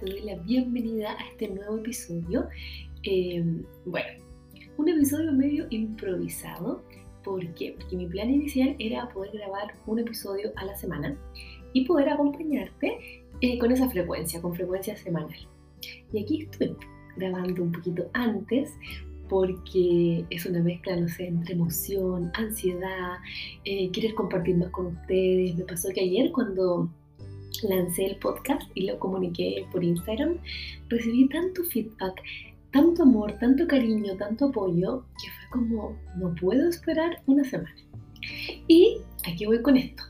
te doy la bienvenida a este nuevo episodio. Em, bueno, un episodio medio improvisado. ¿Por qué? Porque mi plan inicial era poder grabar un episodio a la semana y poder acompañarte eh, con esa frecuencia, con frecuencia semanal. Y aquí estoy grabando un poquito antes porque es una mezcla, no sé, entre emoción, ansiedad, eh, querer compartir más con ustedes. Me pasó que ayer cuando lancé el podcast y lo comuniqué por Instagram, recibí tanto feedback, tanto amor, tanto cariño, tanto apoyo, que fue como, no puedo esperar una semana. Y aquí voy con esto.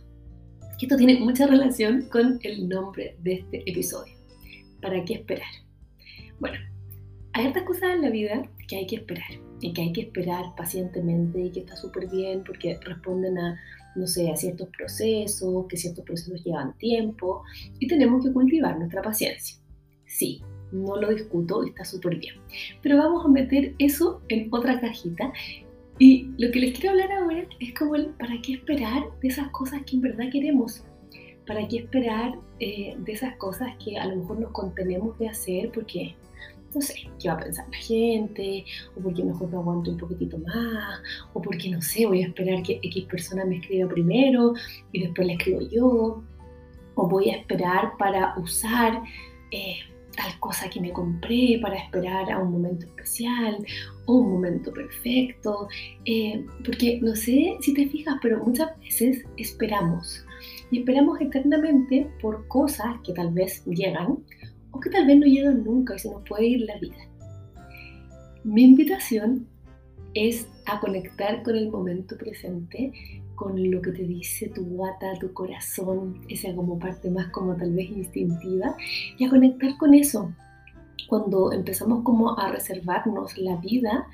Esto tiene mucha relación con el nombre de este episodio. ¿Para qué esperar? Bueno, hay otras cosas en la vida que hay que esperar y que hay que esperar pacientemente y que está súper bien porque responden a no sé, a ciertos procesos, que ciertos procesos llevan tiempo y tenemos que cultivar nuestra paciencia. Sí, no lo discuto, está súper bien. Pero vamos a meter eso en otra cajita y lo que les quiero hablar ahora es como el para qué esperar de esas cosas que en verdad queremos. ¿Para qué esperar eh, de esas cosas que a lo mejor nos contenemos de hacer porque no sé, qué va a pensar la gente, o porque mejor me aguanto un poquitito más, o porque no sé, voy a esperar que X persona me escriba primero y después le escribo yo, o voy a esperar para usar eh, tal cosa que me compré, para esperar a un momento especial o un momento perfecto, eh, porque no sé si te fijas, pero muchas veces esperamos y esperamos eternamente por cosas que tal vez llegan o que tal vez no llegan nunca y se nos puede ir la vida. Mi invitación es a conectar con el momento presente, con lo que te dice tu guata, tu corazón, esa como parte más como tal vez instintiva, y a conectar con eso. Cuando empezamos como a reservarnos la vida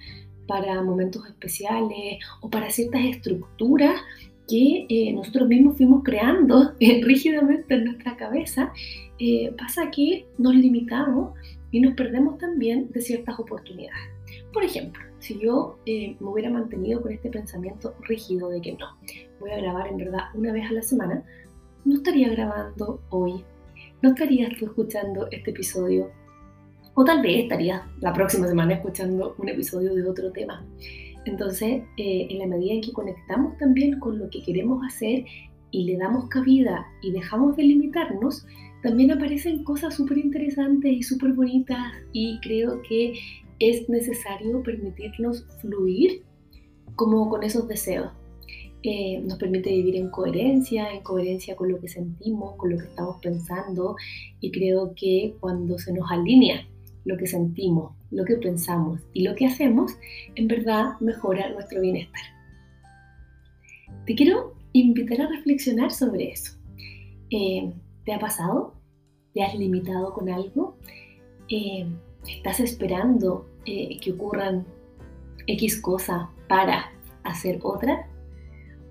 para momentos especiales o para ciertas estructuras que eh, nosotros mismos fuimos creando eh, rígidamente en nuestra cabeza, eh, pasa que nos limitamos y nos perdemos también de ciertas oportunidades. Por ejemplo, si yo me hubiera mantenido con este pensamiento rígido de que no, voy a grabar en verdad una vez a la semana, no estaría grabando hoy, no estarías tú escuchando este episodio, o tal vez estarías la próxima semana escuchando un episodio de otro tema. Entonces, eh, en la medida en que conectamos también con lo que queremos hacer y le damos cabida y dejamos de limitarnos, también aparecen cosas súper interesantes y súper bonitas y creo que es necesario permitirnos fluir como con esos deseos. Eh, nos permite vivir en coherencia, en coherencia con lo que sentimos, con lo que estamos pensando y creo que cuando se nos alinea lo que sentimos, lo que pensamos y lo que hacemos, en verdad mejora nuestro bienestar. Te quiero invitar a reflexionar sobre eso. Eh, ¿Te ha pasado? ¿Te has limitado con algo? Eh, ¿Estás esperando eh, que ocurran X cosa para hacer otra?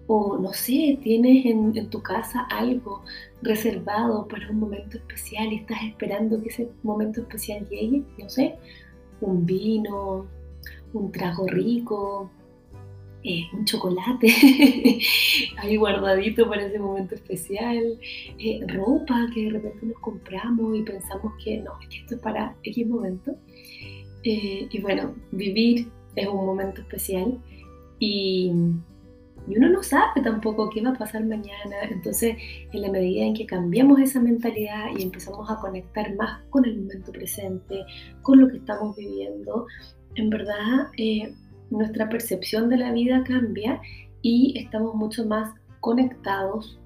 O no sé, tienes en, tu casa algo reservado para un momento especial y estás esperando que ese momento especial llegue, no sé, un vino, un trago rico, eh, un chocolate ahí guardadito para ese momento especial, eh, ropa que de repente nos compramos y pensamos que no, que esto es para X momento. Eh, y bueno, vivir es un momento especial y y uno no sabe tampoco qué va a pasar mañana. Entonces, en la medida en que cambiamos esa mentalidad y empezamos a conectar más con el momento presente, con lo que estamos viviendo, en verdad eh, nuestra percepción de la vida cambia y estamos mucho más conectados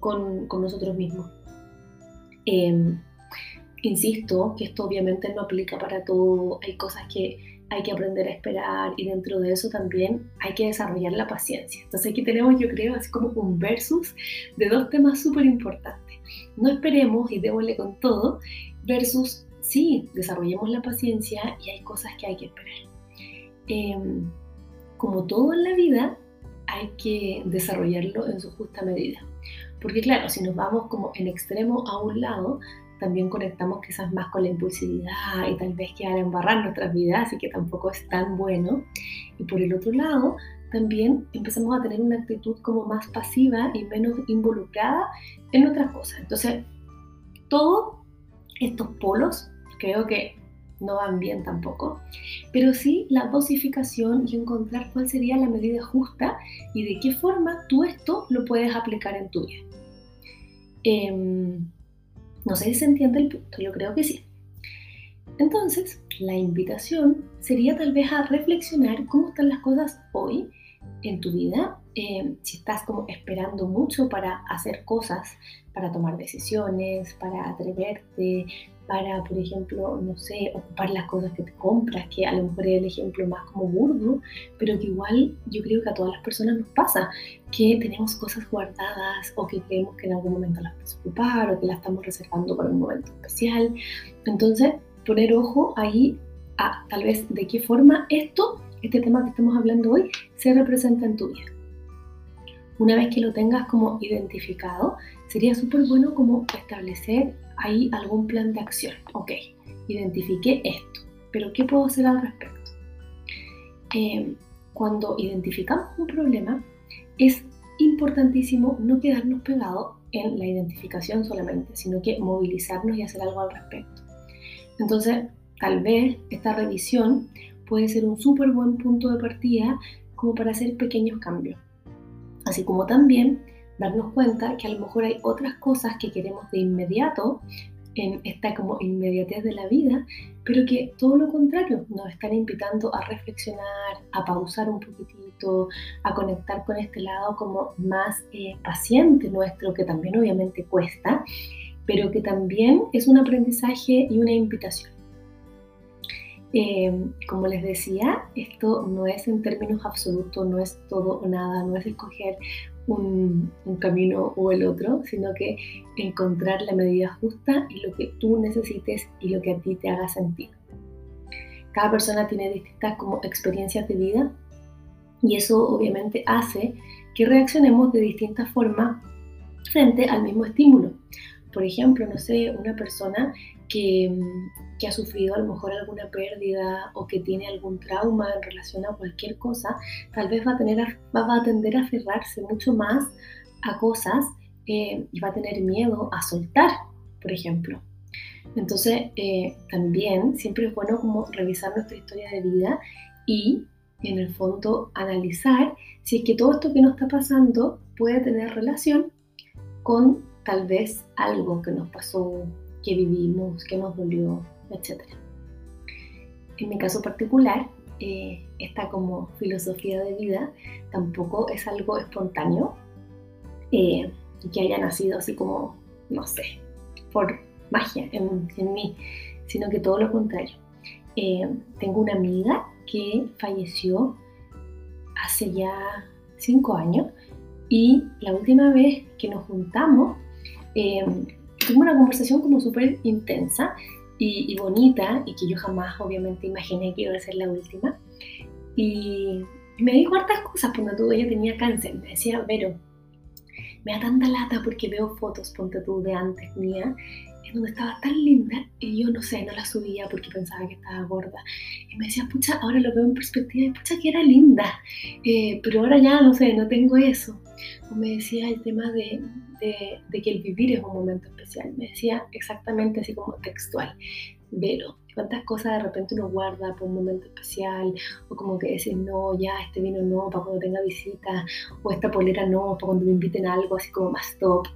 con, nosotros mismos. Em, insisto que esto obviamente no aplica para todo, hay cosas que hay que aprender a esperar y dentro de eso también hay que desarrollar la paciencia. Entonces aquí tenemos, yo creo, así como un versus de dos temas súper importantes. No esperemos y démosle con todo versus sí, desarrollemos la paciencia y hay cosas que hay que esperar. Em, como todo en la vida, hay que desarrollarlo en su justa medida. Porque claro, si nos vamos como en extremo a un lado, también conectamos quizás más con la impulsividad y tal vez quedar embarrar nuestras vidas, y que tampoco es tan bueno. Y por el otro lado, también empezamos a tener una actitud como más pasiva y menos involucrada en otras cosas. Entonces, todo estos polos creo que no van bien tampoco, pero sí la dosificación y encontrar cuál sería la medida justa y de qué forma tú esto lo puedes aplicar en tu vida. Em, no sé si se entiende el punto, yo creo que sí. Entonces, la invitación sería tal vez a reflexionar cómo están las cosas hoy en tu vida, em, si estás como esperando mucho para hacer cosas, para tomar decisiones, para atreverte, para, por ejemplo, no sé, ocupar las cosas que te compras, que a lo mejor es el ejemplo más como burdo, pero que igual yo creo que a todas las personas nos pasa, que tenemos cosas guardadas o que creemos que en algún momento las vamos a ocupar o que las estamos reservando para un momento especial. Entonces, poner ojo ahí a tal vez de qué forma esto, este tema que estamos hablando hoy, se representa en tu vida. Una vez que lo tengas como identificado, sería súper bueno como establecer ahí algún plan de acción. Ok, identifiqué esto, pero ¿qué puedo hacer al respecto? Em, cuando identificamos un problema, es importantísimo no quedarnos pegados en la identificación solamente, sino que movilizarnos y hacer algo al respecto. Entonces, tal vez esta revisión puede ser un súper buen punto de partida como para hacer pequeños cambios. Así como también darnos cuenta que a lo mejor hay otras cosas que queremos de inmediato en esta como inmediatez de la vida, pero que todo lo contrario, nos están invitando a reflexionar, a pausar un poquitito, a conectar con este lado como más eh, paciente nuestro, que también obviamente cuesta, pero que también es un aprendizaje y una invitación. Eh, como les decía, esto no es en términos absolutos, no es todo o nada, no es escoger un, camino o el otro, sino que encontrar la medida justa y lo que tú necesites y lo que a ti te haga sentido. Cada persona tiene distintas como experiencias de vida y eso obviamente hace que reaccionemos de distintas formas frente al mismo estímulo. Por ejemplo, no sé, una persona que, que, ha sufrido a lo mejor alguna pérdida o que tiene algún trauma en relación a cualquier cosa, tal vez va a, tener, va a tender a aferrarse mucho más a cosas eh, y va a tener miedo a soltar, por ejemplo. Entonces, eh, también siempre es bueno como revisar nuestra historia de vida y en el fondo analizar si es que todo esto que nos está pasando puede tener relación con tal vez algo que nos pasó que vivimos, que nos dolió, etc. En mi caso particular, eh, esta como filosofía de vida tampoco es algo espontáneo eh, que haya nacido así como, no sé, por magia en, mí, sino que todo lo contrario. Eh, tengo una amiga que falleció hace ya cinco años y la última vez que nos juntamos, eh, tuvimos una conversación como súper intensa y, bonita y que yo jamás obviamente imaginé que iba a ser la última. Y, me dijo hartas cosas cuando tú, ella tenía cáncer. Me decía, pero me da tanta lata porque veo fotos, ponte tú, de antes mía, en donde estaba tan linda y yo no sé, no la subía porque pensaba que estaba gorda. Y me decía, pucha, ahora lo veo en perspectiva y pucha que era linda, eh, pero ahora ya no sé, no tengo eso. Me decía el tema de, que el vivir es un momento especial. Me decía exactamente así como textual. Pero, ¿cuántas cosas de repente uno guarda por un momento especial? O como que decir, no, ya, este vino no, para cuando tenga visita. O esta polera no, para cuando me inviten a algo así como más top.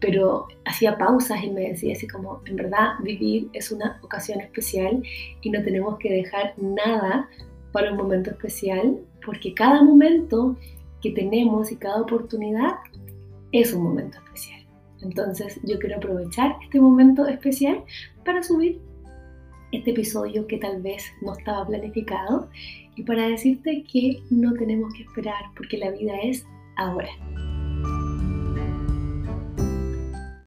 Pero hacía pausas y me decía así como, en verdad, vivir es una ocasión especial y no tenemos que dejar nada para un momento especial, porque cada momento que tenemos y cada oportunidad es un momento especial. Entonces yo quiero aprovechar este momento especial para subir este episodio que tal vez no estaba planificado y para decirte que no tenemos que esperar porque la vida es ahora.